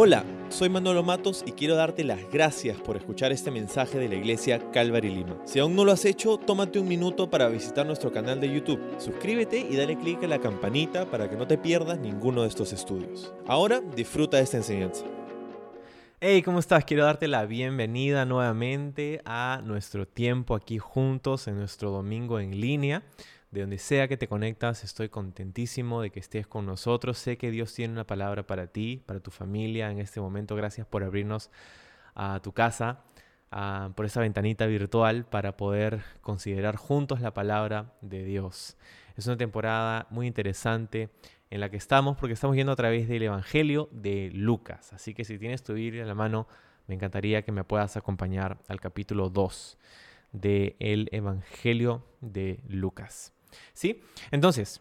Hola, soy Manolo Matos y quiero darte las gracias por escuchar este mensaje de la iglesia Calvary Lima. Si aún no lo has hecho, tómate un minuto para visitar nuestro canal de YouTube. Suscríbete y dale clic a la campanita para que no te pierdas ninguno de estos estudios. Ahora disfruta de esta enseñanza. Hey, ¿cómo estás? Quiero darte la bienvenida nuevamente a nuestro tiempo aquí juntos en nuestro domingo en línea. De donde sea que te conectas, estoy contentísimo de que estés con nosotros. Sé que Dios tiene una palabra para ti, para tu familia en este momento. Gracias por abrirnos a tu casa, por esa ventanita virtual para poder considerar juntos la palabra de Dios. Es una temporada muy interesante en la que estamos porque estamos yendo a través del Evangelio de Lucas. Así que si tienes tu Biblia en la mano, me encantaría que me puedas acompañar al capítulo 2 del Evangelio de Lucas. ¿Sí? Entonces,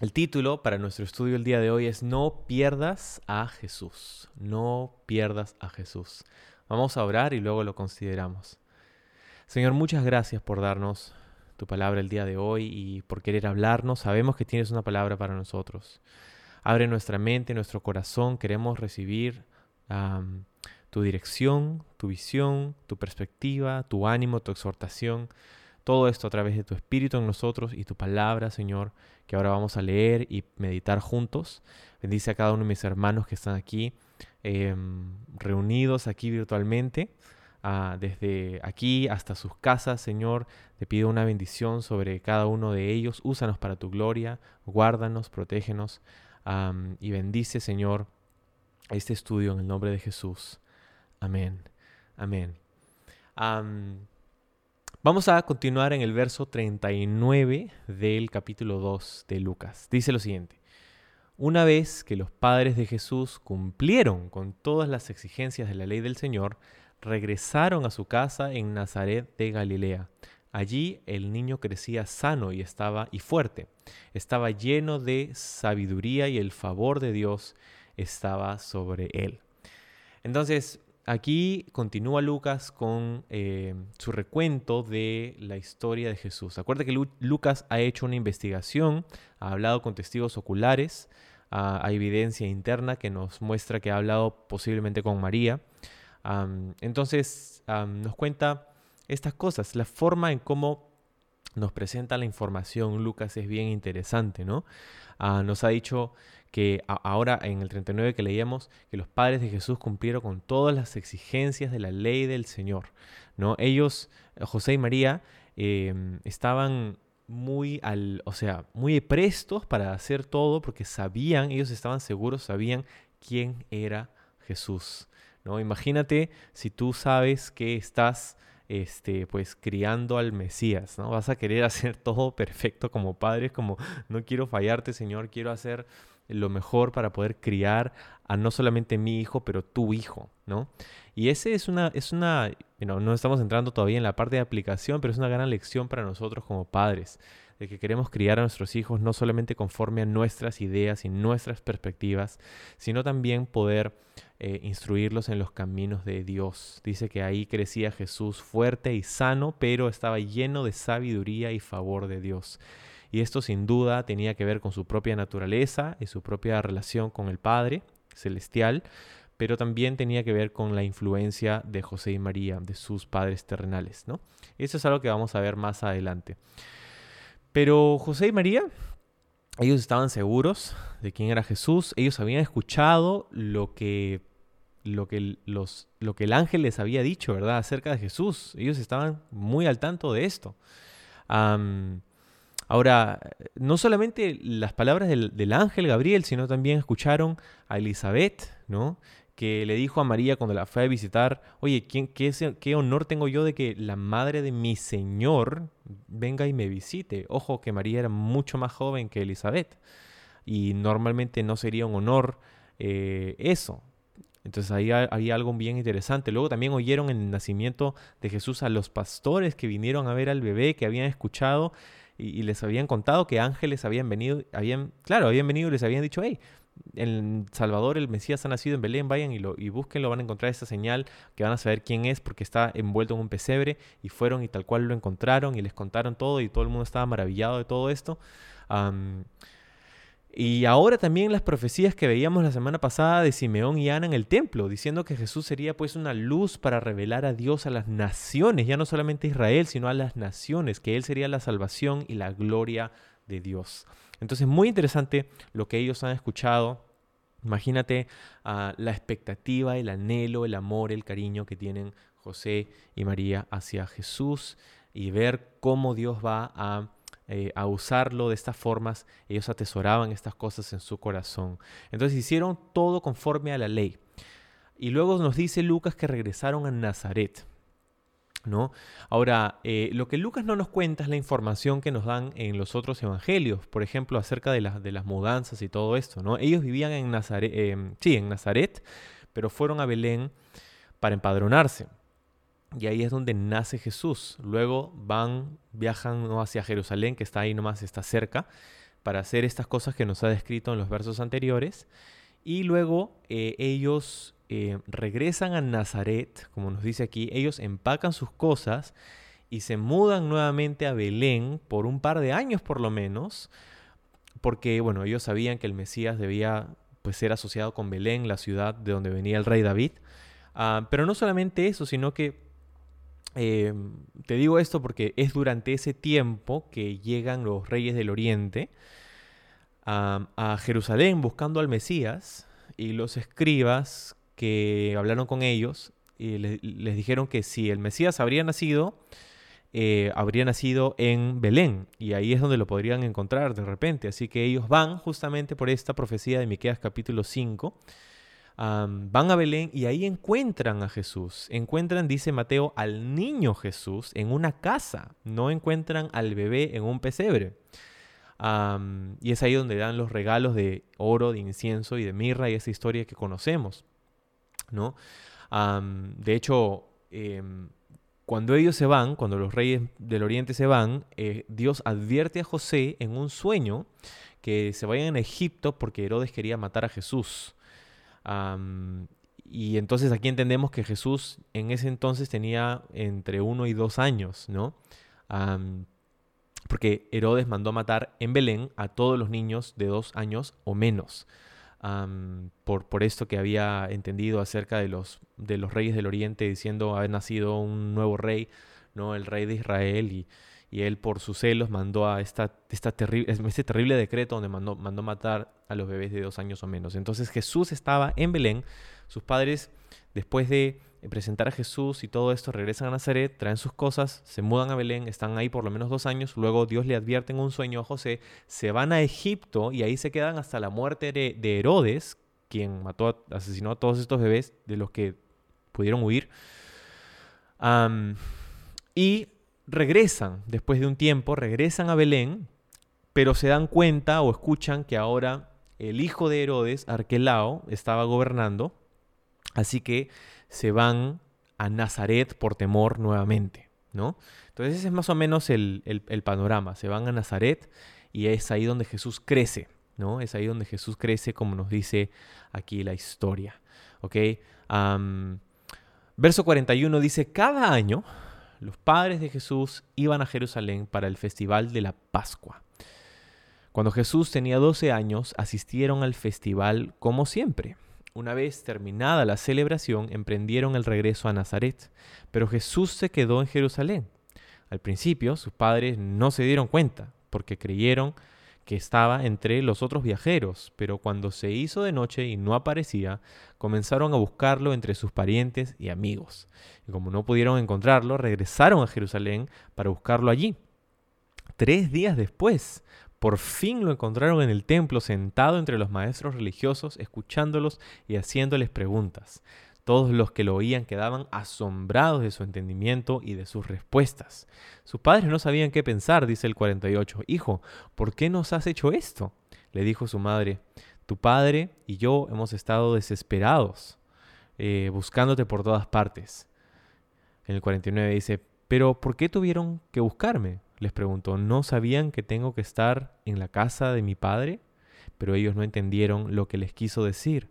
el título para nuestro estudio el día de hoy es No pierdas a Jesús. No pierdas a Jesús. Vamos a orar y luego lo consideramos. Señor, muchas gracias por darnos tu palabra el día de hoy y por querer hablarnos. Sabemos que tienes una palabra para nosotros. Abre nuestra mente, nuestro corazón. Queremos recibir tu dirección, tu visión, tu perspectiva, tu ánimo, tu exhortación. Todo esto a través de tu Espíritu en nosotros y tu palabra, Señor, que ahora vamos a leer y meditar juntos. Bendice a cada uno de mis hermanos que están aquí, em, reunidos aquí virtualmente, ah, desde aquí hasta sus casas, Señor. Te pido una bendición sobre cada uno de ellos. Úsanos para tu gloria, guárdanos, protégenos y bendice, Señor, este estudio en el nombre de Jesús. Amén. Amén. Vamos a continuar en el verso 39 del capítulo 2 de Lucas. Dice lo siguiente. Una vez que los padres de Jesús cumplieron con todas las exigencias de la ley del Señor, regresaron a su casa en Nazaret de Galilea. Allí el niño crecía sano y estaba y fuerte. Estaba lleno de sabiduría y el favor de Dios estaba sobre él. Entonces, Aquí continúa Lucas con eh, su recuento de la historia de Jesús. Acuérdate que Lucas ha hecho una investigación, ha hablado con testigos oculares, hay evidencia interna que nos muestra que ha hablado posiblemente con María. entonces nos cuenta estas cosas, la forma en cómo nos presenta la información Lucas es bien interesante, ¿no? Ah, nos ha dicho que ahora en el 39 que leíamos, que los padres de Jesús cumplieron con todas las exigencias de la ley del Señor. ¿no? Ellos, José y María, em, estaban muy al, o sea, muy prestos para hacer todo porque sabían, ellos estaban seguros, sabían quién era Jesús. ¿no? Imagínate si tú sabes que estás este, pues criando al Mesías, ¿no? Vas a querer hacer todo perfecto como padres, como no quiero fallarte, Señor, quiero hacer lo mejor para poder criar a no solamente mi hijo, pero tu hijo, ¿no? Y ese es una, es una, no estamos entrando todavía en la parte de aplicación, pero es una gran lección para nosotros como padres, de que queremos criar a nuestros hijos no solamente conforme a nuestras ideas y nuestras perspectivas, sino también poder eh, instruirlos en los caminos de Dios. Dice que ahí crecía Jesús fuerte y sano, pero estaba lleno de sabiduría y favor de Dios. Y esto sin duda tenía que ver con su propia naturaleza y su propia relación con el Padre celestial, pero también tenía que ver con la influencia de José y María, de sus padres terrenales, ¿no? Eso es algo que vamos a ver más adelante. Pero José y María, ellos estaban seguros de quién era Jesús, ellos habían escuchado lo que, lo que, los, lo que el ángel les había dicho, ¿verdad?, acerca de Jesús. Ellos estaban muy al tanto de esto. Ahora, no solamente las palabras del, ángel Gabriel, sino también escucharon a Elizabeth, ¿no? que le dijo a María cuando la fue a visitar, oye, ¿quién, qué, honor tengo yo de que la madre de mi Señor venga y me visite? Ojo que María era mucho más joven que Elizabeth y normalmente no sería un honor eh, eso. Entonces ahí había algo bien interesante. Luego también oyeron el nacimiento de Jesús a los pastores que vinieron a ver al bebé, que habían escuchado y, les habían contado que ángeles habían venido, habían, claro, habían venido y les habían dicho, hey, el Salvador, el Mesías ha nacido en Belén, vayan y, lo, y búsquenlo, van a encontrar esa señal que van a saber quién es porque está envuelto en un pesebre y fueron y tal cual lo encontraron y les contaron todo y todo el mundo estaba maravillado de todo esto. Y ahora también las profecías que veíamos la semana pasada de Simeón y Ana en el templo, diciendo que Jesús sería pues una luz para revelar a Dios a las naciones, ya no solamente a Israel, sino a las naciones, que Él sería la salvación y la gloria de Dios. Entonces, muy interesante lo que ellos han escuchado. Imagínate ah, la expectativa, el anhelo, el amor, el cariño que tienen José y María hacia Jesús y ver cómo Dios va a eh, a usarlo de estas formas, ellos atesoraban estas cosas en su corazón. Entonces hicieron todo conforme a la ley. Y luego nos dice Lucas que regresaron a Nazaret. ¿No? Ahora, eh, lo que Lucas no nos cuenta es la información que nos dan en los otros evangelios, por ejemplo, acerca de, las de las mudanzas y todo esto. ¿no? Ellos vivían en Nazaret, eh, sí, en Nazaret, pero fueron a Belén para empadronarse. Y ahí es donde nace Jesús. Luego van, viajan hacia Jerusalén, que está ahí nomás, está cerca, para hacer estas cosas que nos ha descrito en los versos anteriores. Y luego eh, ellos eh, regresan a Nazaret, como nos dice aquí, ellos empacan sus cosas y se mudan nuevamente a Belén por un par de años por lo menos, porque bueno, ellos sabían que el Mesías debía pues ser asociado con Belén, la ciudad de donde venía el rey David. Ah, pero no solamente eso, sino que Em, te digo esto porque es durante ese tiempo que llegan los reyes del oriente a, Jerusalén buscando al Mesías y los escribas que hablaron con ellos y les, dijeron que si el Mesías habría nacido, eh, habría nacido en Belén y ahí es donde lo podrían encontrar de repente. Así que ellos van justamente por esta profecía de Miqueas capítulo 5 van a Belén y ahí encuentran a Jesús. Encuentran, dice Mateo, al niño Jesús en una casa. No encuentran al bebé en un pesebre. y es ahí donde dan los regalos de oro, de incienso y de mirra y esa historia que conocemos. ¿no? de hecho, em, cuando ellos se van, cuando los reyes del oriente se van, eh, Dios advierte a José en un sueño que se vayan a Egipto porque Herodes quería matar a Jesús y entonces aquí entendemos que Jesús en ese entonces tenía entre uno y dos años, ¿no? porque Herodes mandó matar en Belén a todos los niños de dos años o menos. por, por, esto que había entendido acerca de los, de los reyes del oriente, diciendo haber nacido un nuevo rey, ¿no? el rey de Israel, y, y él por sus celos mandó a esta, esta este terrible decreto donde mandó, mandó matar a los bebés de dos años o menos. Entonces Jesús estaba en Belén, sus padres después de presentar a Jesús y todo esto regresan a Nazaret, traen sus cosas, se mudan a Belén, están ahí por lo menos dos años, luego Dios le advierte en un sueño a José, se van a Egipto y ahí se quedan hasta la muerte de, Herodes, quien mató, asesinó a todos estos bebés de los que pudieron huir. y regresan, después de un tiempo, regresan a Belén, pero se dan cuenta o escuchan que ahora el hijo de Herodes, Arquelao, estaba gobernando, así que se van a Nazaret por temor nuevamente, ¿no? Entonces ese es más o menos el, panorama, se van a Nazaret y es ahí donde Jesús crece, ¿no? Es ahí donde Jesús crece, como nos dice aquí la historia, verso 41 dice, cada año los padres de Jesús iban a Jerusalén para el festival de la Pascua. Cuando Jesús tenía 12 años, asistieron al festival como siempre. Una vez terminada la celebración, emprendieron el regreso a Nazaret, pero Jesús se quedó en Jerusalén. Al principio, sus padres no se dieron cuenta, porque creyeron que estaba entre los otros viajeros, pero cuando se hizo de noche y no aparecía, comenzaron a buscarlo entre sus parientes y amigos. Y como no pudieron encontrarlo, regresaron a Jerusalén para buscarlo allí. Tres días después, por fin lo encontraron en el templo sentado entre los maestros religiosos, escuchándolos y haciéndoles preguntas. Todos los que lo oían quedaban asombrados de su entendimiento y de sus respuestas. Sus padres no sabían qué pensar, dice el 48. Hijo, ¿por qué nos has hecho esto? Le dijo su madre. Tu padre y yo hemos estado desesperados, eh, buscándote por todas partes. En el 49 dice, pero ¿por qué tuvieron que buscarme? Les preguntó, ¿no sabían que tengo que estar en la casa de mi padre? Pero ellos no entendieron lo que les quiso decir.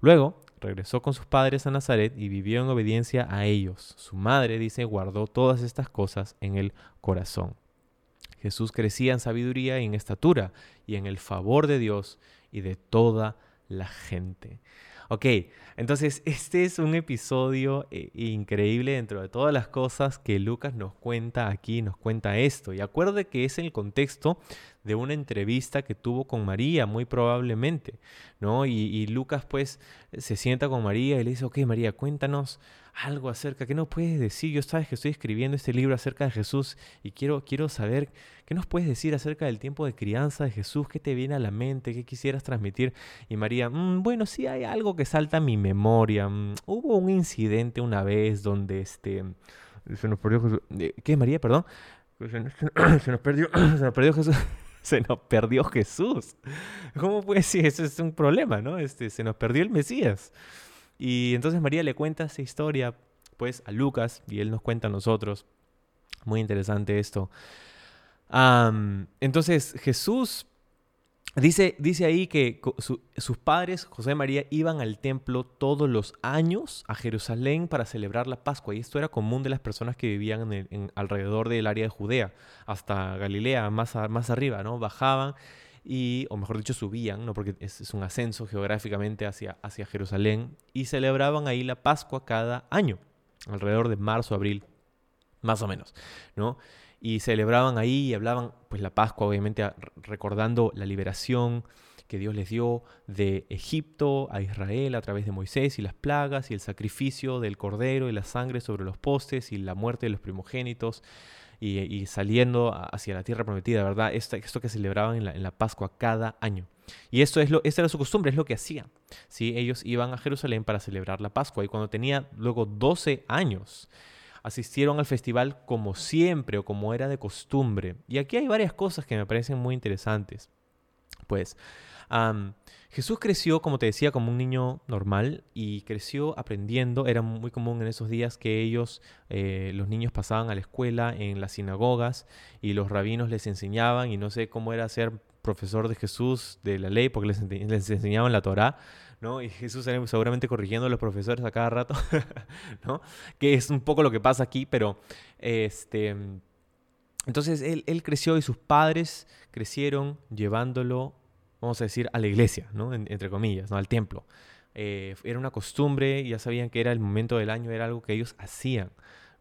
Luego regresó con sus padres a Nazaret y vivió en obediencia a ellos. Su madre, dice, guardó todas estas cosas en el corazón. Jesús crecía en sabiduría y en estatura y en el favor de Dios y de toda la gente. Ok, entonces este es un episodio eh, increíble dentro de todas las cosas que Lucas nos cuenta aquí, nos cuenta esto. Y acuerde que es el contexto de una entrevista que tuvo con María, muy probablemente, ¿no? Y, Lucas pues se sienta con María y le dice, ok María, cuéntanos algo acerca, ¿qué nos puedes decir? Yo sabes que estoy escribiendo este libro acerca de Jesús y quiero, quiero saber qué nos puedes decir acerca del tiempo de crianza de Jesús, qué te viene a la mente, qué quisieras transmitir. Y María, mm, bueno, sí hay algo que salta a mi memoria. Mm, hubo un incidente una vez donde este... Se nos perdió Jesús. Eh, ¿Qué, María? Perdón. Se nos perdió, se nos perdió Jesús. se nos perdió Jesús. ¿Cómo puede ser? Eso es un problema, ¿no? Este, se nos perdió el Mesías. Y entonces María le cuenta esa historia pues a Lucas y él nos cuenta a nosotros. Muy interesante esto. entonces Jesús dice, dice ahí que sus padres, José y María, iban al templo todos los años a Jerusalén para celebrar la Pascua. Y esto era común de las personas que vivían en, alrededor del área de Judea, hasta Galilea, más, más arriba, ¿no? Bajaban y, o mejor dicho, subían, ¿no? porque es, un ascenso geográficamente hacia, hacia Jerusalén, y celebraban ahí la Pascua cada año, alrededor de marzo, abril, más o menos, ¿no? Y celebraban ahí y hablaban, pues la Pascua, obviamente, recordando la liberación que Dios les dio de Egipto a Israel a través de Moisés y las plagas y el sacrificio del cordero y la sangre sobre los postes y la muerte de los primogénitos y, saliendo hacia la tierra prometida, ¿verdad? Esto, esto que celebraban en la, en la, Pascua cada año. Y esto es lo, esta era su costumbre, es lo que hacían. ¿sí? Ellos iban a Jerusalén para celebrar la Pascua y cuando tenía luego 12 años, asistieron al festival como siempre o como era de costumbre. Y aquí hay varias cosas que me parecen muy interesantes. Pues Jesús creció, como te decía, como un niño normal y creció aprendiendo. Era muy común en esos días que ellos, eh, los niños pasaban a la escuela en las sinagogas y los rabinos les enseñaban y no sé cómo era ser profesor de Jesús de la ley porque les, les enseñaban la Torá. ¿No? Y Jesús seguramente corrigiendo a los profesores a cada rato, ¿no? Que es un poco lo que pasa aquí, pero este... Entonces él, creció y sus padres crecieron llevándolo vamos a decir, a la iglesia, ¿no? entre comillas, ¿no? al templo. Eh, era una costumbre, ya sabían que era el momento del año, era algo que ellos hacían,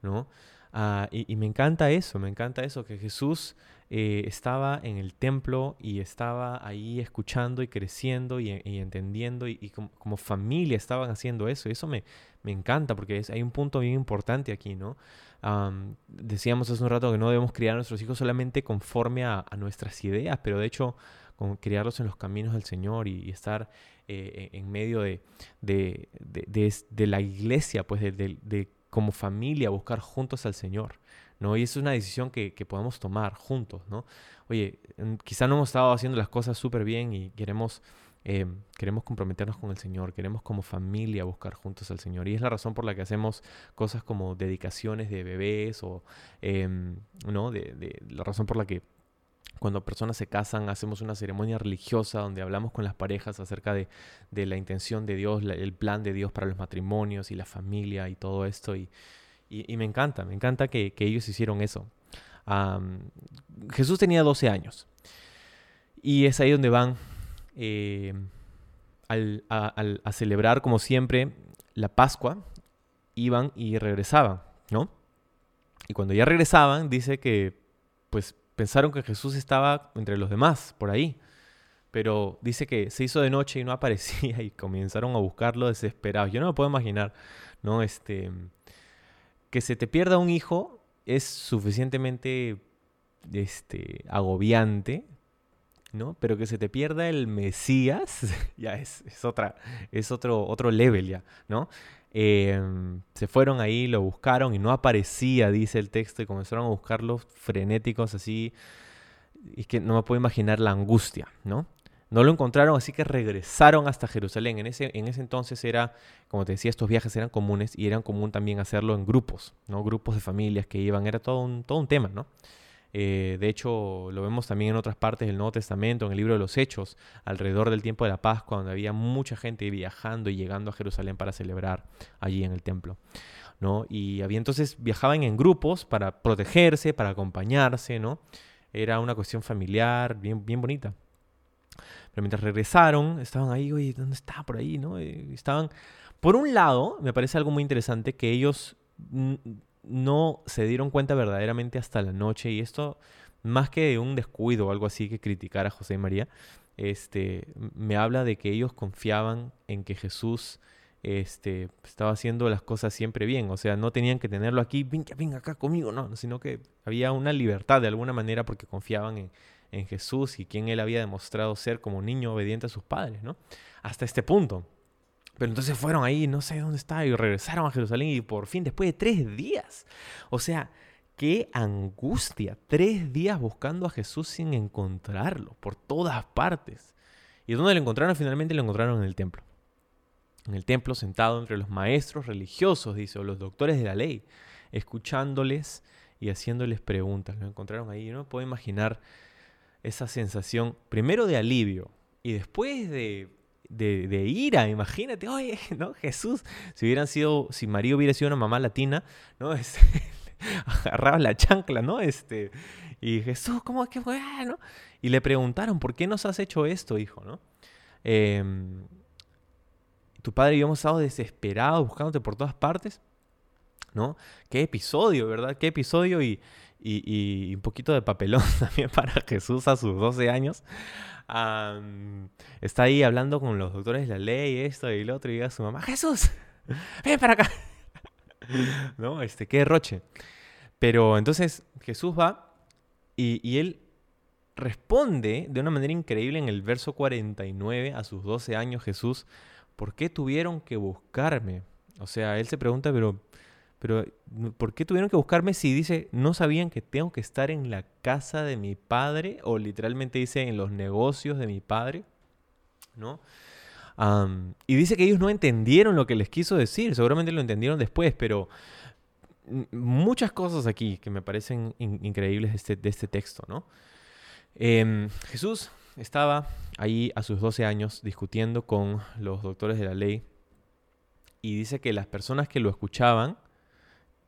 ¿no? Ah, y, me encanta eso, me encanta eso, que Jesús eh, estaba en el templo y estaba ahí escuchando y creciendo y, entendiendo y, como, familia estaban haciendo eso. Y eso me, me encanta porque es, hay un punto bien importante aquí, ¿no? decíamos hace un rato que no debemos criar a nuestros hijos solamente conforme a, nuestras ideas, pero de hecho con criarlos en los caminos del Señor y, estar eh, en medio de, de, la iglesia, pues de, como familia buscar juntos al Señor. ¿No? Y es una decisión que, podemos tomar juntos, ¿no? Oye, quizá no hemos estado haciendo las cosas súper bien y queremos, eh, queremos comprometernos con el Señor, queremos como familia buscar juntos al Señor. Y es la razón por la que hacemos cosas como dedicaciones de bebés o, em, ¿no? De, la razón por la que cuando personas se casan, hacemos una ceremonia religiosa donde hablamos con las parejas acerca de, la intención de Dios, el plan de Dios para los matrimonios y la familia y todo esto. Y, me encanta, me encanta que, ellos hicieron eso. Jesús tenía 12 años y es ahí donde van eh, a, celebrar, como siempre, la Pascua. Iban y regresaban, ¿no? Y cuando ya regresaban, dice que pues pensaron que Jesús estaba entre los demás, por ahí. Pero dice que se hizo de noche y no aparecía y comenzaron a buscarlo desesperados. Yo no me puedo imaginar, ¿no? Este, que se te pierda un hijo es suficientemente este, agobiante, ¿no? Pero que se te pierda el Mesías, ya es, es, otra, es otro, otro level ya, ¿no? Em, se fueron ahí, lo buscaron y no aparecía, dice el texto, y comenzaron a buscarlos frenéticos así. Y que no me puedo imaginar la angustia, ¿no? No lo encontraron, así que regresaron hasta Jerusalén. En ese, en ese entonces era, como te decía, estos viajes eran comunes y eran común también hacerlo en grupos, ¿no? Grupos de familias que iban, era todo un, todo un tema, ¿no? Eh, de hecho, lo vemos también en otras partes del Nuevo Testamento, en el libro de los Hechos, alrededor del tiempo de la Pascua, donde había mucha gente viajando y llegando a Jerusalén para celebrar allí en el templo. ¿no? Y había entonces viajaban en grupos para protegerse, para acompañarse, ¿no? Era una cuestión familiar, bien, bien bonita. Pero mientras regresaron, estaban ahí, oye, ¿dónde está? Por ahí, ¿no? estaban... Por un lado, me parece algo muy interesante que ellos no se dieron cuenta verdaderamente hasta la noche y esto, más que un descuido o algo así que criticar a José y María, este, me habla de que ellos confiaban en que Jesús este, estaba haciendo las cosas siempre bien. O sea, no tenían que tenerlo aquí, venga, venga acá conmigo, no, sino que había una libertad de alguna manera porque confiaban en, en Jesús y quien él había demostrado ser como niño obediente a sus padres, ¿no? Hasta este punto. Pero entonces fueron ahí, no sé dónde está, y regresaron a Jerusalén y por fin, después de tres días. O sea, qué angustia. Tres días buscando a Jesús sin encontrarlo, por todas partes. ¿Y dónde lo encontraron? Finalmente lo encontraron en el templo. En el templo, sentado entre los maestros religiosos, dice, o los doctores de la ley, escuchándoles y haciéndoles preguntas. Lo encontraron ahí. Yo no puedo imaginar esa sensación, primero de alivio y después de, de, ira, imagínate, oye, ¿no? Jesús, si hubieran sido, si María hubiera sido una mamá latina, ¿no? Este, agarraba la chancla, ¿no? Este, y Jesús, ¿cómo que fue? ¿no? Y le preguntaron, ¿por qué nos has hecho esto, hijo, no? Em, tu padre y yo hemos estado desesperados buscándote por todas partes, ¿no? Qué episodio, ¿verdad? Qué episodio y, y, un poquito de papelón también para Jesús a sus 12 años. está ahí hablando con los doctores de la ley, esto y lo otro, y llega su mamá, Jesús, ven para acá. ¿No? Este, qué derroche. Pero entonces Jesús va y, y, él responde de una manera increíble en el verso 49 a sus 12 años Jesús, ¿por qué tuvieron que buscarme? O sea, él se pregunta, pero pero ¿por qué tuvieron que buscarme si dice, no sabían que tengo que estar en la casa de mi padre? O literalmente dice, en los negocios de mi padre. ¿No? y dice que ellos no entendieron lo que les quiso decir. Seguramente lo entendieron después, pero muchas cosas aquí que me parecen increíbles de este, de este texto, ¿no? Em, Jesús estaba ahí a sus 12 años discutiendo con los doctores de la ley y dice que las personas que lo escuchaban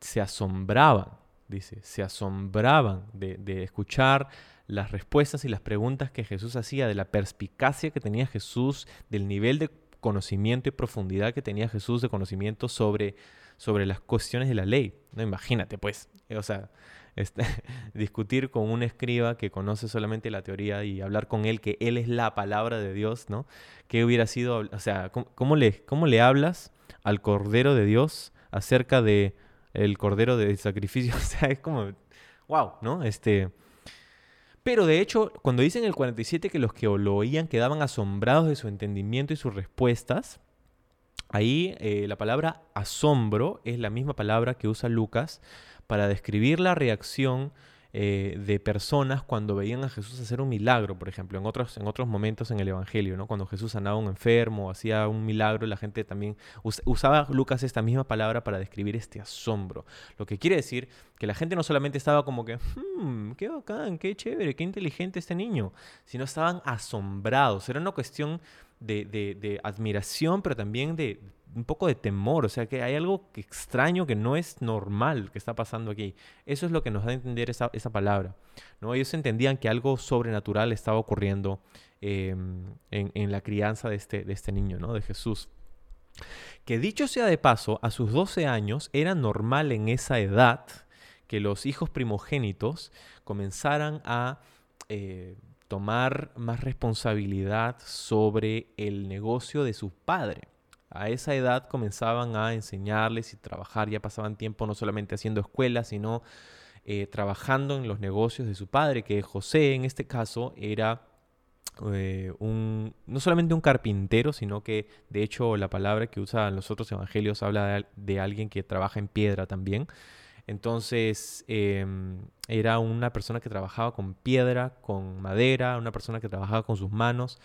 se asombraban, dice, se asombraban de, escuchar las respuestas y las preguntas que Jesús hacía, de la perspicacia que tenía Jesús, del nivel de conocimiento y profundidad que tenía Jesús de conocimiento sobre, sobre las cuestiones de la ley. No imagínate, pues, eh, o sea, este, discutir con un escriba que conoce solamente la teoría y hablar con él que él es la palabra de Dios, ¿no? ¿Qué hubiera sido, o sea, cómo le, cómo le hablas al Cordero de Dios acerca de el cordero de sacrificio. O sea, es como, wow, ¿no? Este... Pero de hecho, cuando dicen el 47 que los que lo oían quedaban asombrados de su entendimiento y sus respuestas, ahí eh, la palabra asombro es la misma palabra que usa Lucas para describir la reacción eh, de personas cuando veían a Jesús hacer un milagro, por ejemplo, en otros, en otros momentos en el Evangelio, ¿no? cuando Jesús sanaba a un enfermo, hacía un milagro, la gente también usaba Lucas esta misma palabra para describir este asombro. Lo que quiere decir que la gente no solamente estaba como que, hmm, qué bacán, qué chévere, qué inteligente este niño, sino estaban asombrados. Era una cuestión de, de admiración, pero también de un poco de temor, o sea que hay algo extraño que no es normal que está pasando aquí. Eso es lo que nos da a entender esa, palabra. ¿no? Ellos entendían que algo sobrenatural estaba ocurriendo em, en, la crianza de este, de este niño, ¿no? de Jesús. Que dicho sea de paso, a sus 12 años era normal en esa edad que los hijos primogénitos comenzaran a eh, tomar más responsabilidad sobre el negocio de su padre. A esa edad comenzaban a enseñarles y trabajar, ya pasaban tiempo no solamente haciendo escuela, sino eh, trabajando en los negocios de su padre, que José en este caso era eh, un, no solamente un carpintero, sino que de hecho la palabra que usan los otros evangelios habla de, alguien que trabaja en piedra también. Entonces em, era una persona que trabajaba con piedra, con madera, una persona que trabajaba con sus manos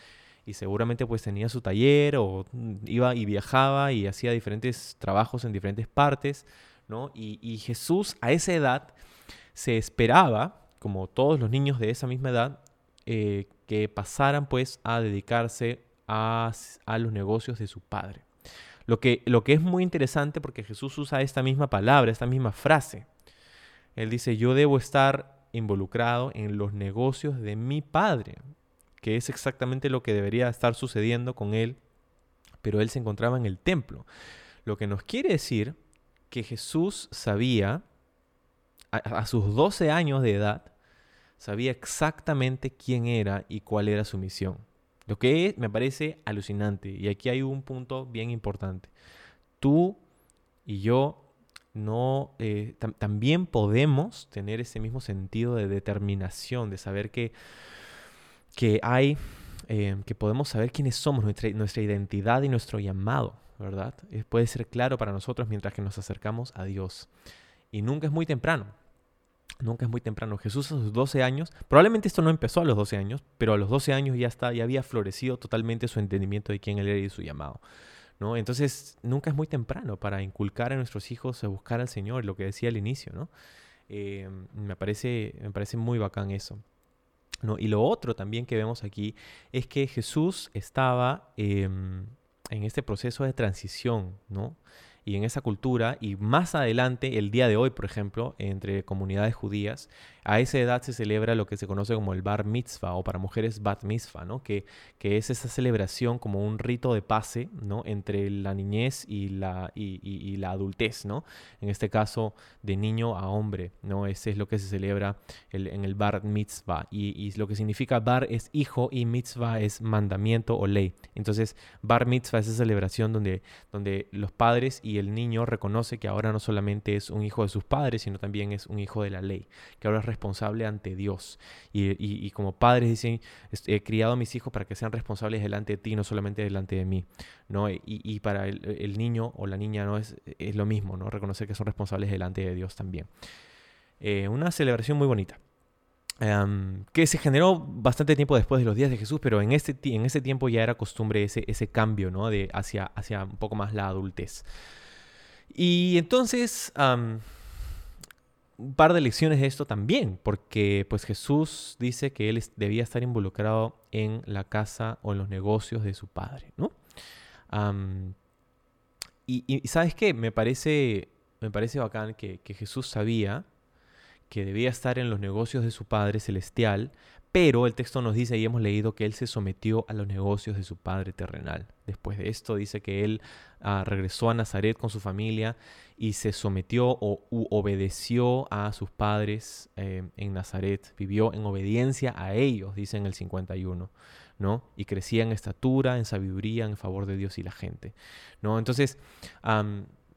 y seguramente pues tenía su taller o iba y viajaba y hacía diferentes trabajos en diferentes partes, ¿no? Y, Jesús a esa edad se esperaba, como todos los niños de esa misma edad, eh, que pasaran pues a dedicarse a, los negocios de su padre. Lo que, lo que es muy interesante porque Jesús usa esta misma palabra, esta misma frase. Él dice, yo debo estar involucrado en los negocios de mi Padre, que es exactamente lo que debería estar sucediendo con él, pero él se encontraba en el templo. Lo que nos quiere decir que Jesús sabía, a, sus 12 años de edad, sabía exactamente quién era y cuál era su misión. Lo que me parece alucinante. Y aquí hay un punto bien importante. Tú y yo no eh, también podemos tener ese mismo sentido de determinación, de saber que, que hay, eh, que podemos saber quiénes somos, nuestra, nuestra identidad y nuestro llamado, ¿verdad? puede ser claro para nosotros mientras que nos acercamos a Dios. Y nunca es muy temprano. Nunca es muy temprano. Jesús a sus 12 años, probablemente esto no empezó a los 12 años, pero a los 12 años ya, está, ya había florecido totalmente su entendimiento de quién él era y su llamado. ¿no? Entonces, nunca es muy temprano para inculcar a nuestros hijos a buscar al Señor, lo que decía al inicio, ¿no? Eh, me, parece, me parece muy bacán eso. ¿No? Y lo otro también que vemos aquí es que Jesús estaba em, en este proceso de transición, ¿no? Y en esa cultura, y más adelante, el día de hoy, por ejemplo, entre comunidades judías, a esa edad se celebra lo que se conoce como el bar mitzvah, o para mujeres bat mitzvah, ¿no? que, que es esa celebración como un rito de pase ¿no? entre la niñez y la, y, la adultez, ¿no? en este caso de niño a hombre. ¿no? Ese es lo que se celebra en el bar mitzvah, y, y lo que significa bar es hijo y mitzvah es mandamiento o ley. Entonces, bar mitzvah es esa celebración donde, donde los padres y el niño reconoce que ahora no solamente es un hijo de sus padres, sino también es un hijo de la ley, que ahora es responsable ante Dios. Y, como padres dicen, he criado a mis hijos para que sean responsables delante de ti, no solamente delante de mí. ¿no? Y, para el, niño o la niña no es, lo mismo, ¿no? reconocer que son responsables delante de Dios también. Eh, una celebración muy bonita. Em, que se generó bastante tiempo después de los días de Jesús, pero en ese, en tiempo ya era costumbre ese, ese cambio ¿no? de hacia, hacia un poco más la adultez. Y entonces, un par de lecciones de esto también, porque pues Jesús dice que él debía estar involucrado en la casa o en los negocios de su padre, ¿no? y, ¿sabes qué? Me parece, me parece bacán que, que Jesús sabía que debía estar en los negocios de su Padre Celestial, pero el texto nos dice, y hemos leído, que él se sometió a los negocios de su Padre terrenal. Después de esto dice que él ah, regresó a Nazaret con su familia y se sometió o obedeció a sus padres eh, en Nazaret. Vivió en obediencia a ellos, dice en el 51. ¿no? Y crecía en estatura, en sabiduría, en favor de Dios y la gente, ¿no? Entonces,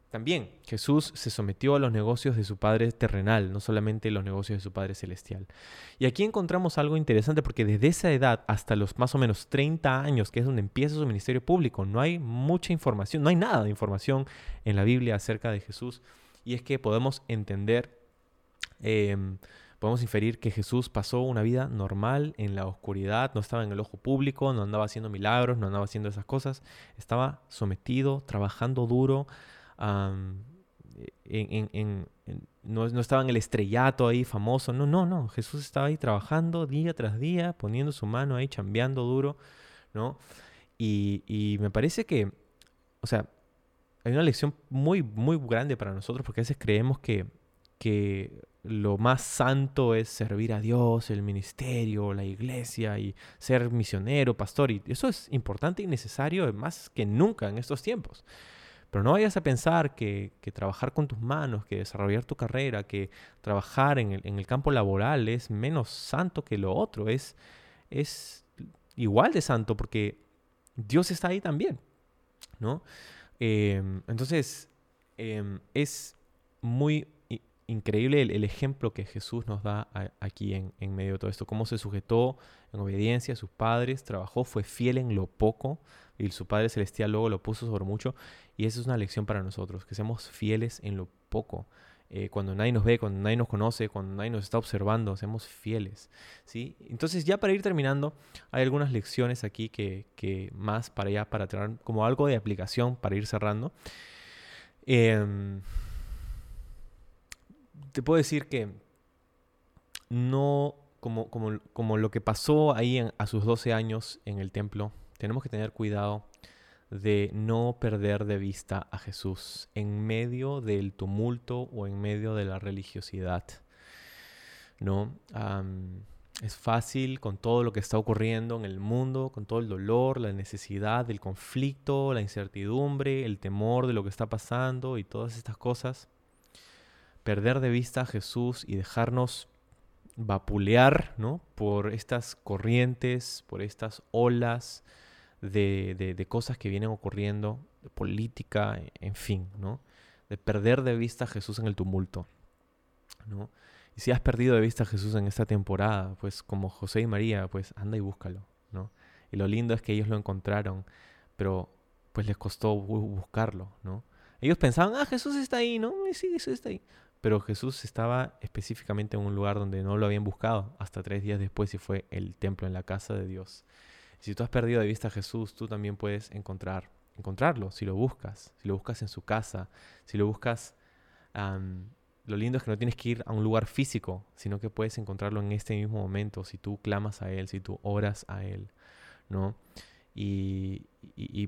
también Jesús se sometió a los negocios de su Padre terrenal, no solamente los negocios de su Padre celestial. Y aquí encontramos algo interesante porque desde esa edad hasta los más o menos 30 años, que es donde empieza su ministerio público, no hay mucha información, no hay nada de información en la Biblia acerca de Jesús. Y es que podemos entender, em, podemos inferir que Jesús pasó una vida normal en la oscuridad, no estaba en el ojo público, no andaba haciendo milagros, no andaba haciendo esas cosas, estaba sometido, trabajando duro en, no, estaba en el estrellato ahí famoso, no, no, no, Jesús estaba ahí trabajando día tras día, poniendo su mano ahí, chambeando duro, ¿no? Y, me parece que, o sea, hay una lección muy, muy grande para nosotros porque a veces creemos que, que lo más santo es servir a Dios, el ministerio, la iglesia y ser misionero, pastor. Y eso es importante y necesario más que nunca en estos tiempos. Pero no vayas a pensar que, trabajar con tus manos, que desarrollar tu carrera, que trabajar en el, campo laboral es menos santo que lo otro. Es, es igual de santo porque Dios está ahí también. ¿no? Em, entonces, em, es muy increíble el, ejemplo que Jesús nos da aquí en, en, medio de todo esto, cómo se sujetó en obediencia a sus padres, trabajó, fue fiel en lo poco, y su Padre Celestial luego lo puso sobre mucho. Y esa es una lección para nosotros, que seamos fieles en lo poco. Eh, cuando nadie nos ve, cuando nadie nos conoce, cuando nadie nos está observando, seamos fieles. ¿sí? Entonces ya para ir terminando, hay algunas lecciones aquí que, que más para allá, para traer como algo de aplicación para ir cerrando. Em, te puedo decir que no, como, como, como lo que pasó ahí a sus 12 años en el templo, tenemos que tener cuidado de no perder de vista a Jesús en medio del tumulto o en medio de la religiosidad. ¿no? es fácil con todo lo que está ocurriendo en el mundo, con todo el dolor, la necesidad, el conflicto, la incertidumbre, el temor de lo que está pasando y todas estas cosas. Perder de vista a Jesús y dejarnos vapulear ¿no? por estas corrientes, por estas olas de, de, cosas que vienen ocurriendo, de política, en fin, ¿no? de perder de vista a Jesús en el tumulto. ¿no? Y si has perdido de vista a Jesús en esta temporada, pues como José y María, pues anda y búscalo, ¿no? Y lo lindo es que ellos lo encontraron, pero pues les costó buscarlo, ¿no? Ellos pensaban, ah, Jesús está ahí, ¿no? Sí, Jesús está ahí. Pero Jesús estaba específicamente en un lugar donde no lo habían buscado hasta tres días después y fue el templo en la casa de Dios. Si tú has perdido de vista a Jesús, tú también puedes encontrar, encontrarlo si lo buscas, si lo buscas en su casa, si lo buscas lo lindo es que no tienes que ir a un lugar físico, sino que puedes encontrarlo en este mismo momento, si tú clamas a Él, si tú oras a Él, ¿no? Y,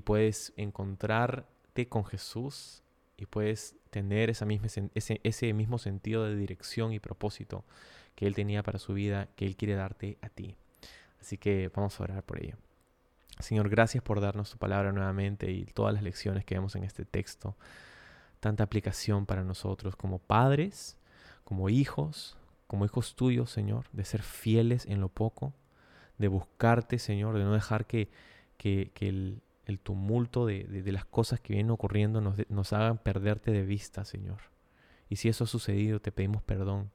puedes encontrarte con Jesús y puedes tener ese, ese mismo sentido de dirección y propósito que Él tenía para su vida, que Él quiere darte a ti. Así que vamos a orar por ello. Señor, gracias por darnos tu palabra nuevamente y todas las lecciones que vemos en este texto tanta aplicación para nosotros como padres, como hijos, como hijos tuyos, Señor, de ser fieles en lo poco, de buscarte, Señor, de no dejar que, que, el, tumulto de, las cosas que vienen ocurriendo nos, nos hagan perderte de vista, Señor. Y si eso ha sucedido, te pedimos perdón.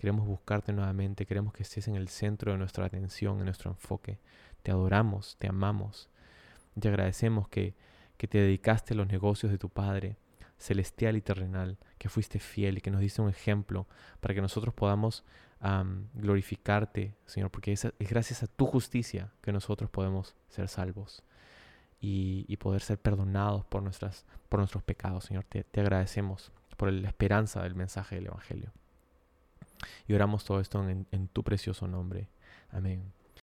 Queremos buscarte nuevamente, queremos que estés en el centro de nuestra atención, en nuestro enfoque. Te adoramos, te amamos. Te agradecemos que, que te dedicaste a los negocios de tu Padre, celestial y terrenal, que fuiste fiel y que nos diste un ejemplo para que nosotros podamos glorificarte, Señor, porque es, gracias a tu justicia que nosotros podemos ser salvos y, poder ser perdonados por, nuestras, por nuestros pecados, Señor. Te, agradecemos por la esperanza del mensaje del Evangelio. Y oramos todo esto en tu precioso nombre. Amén.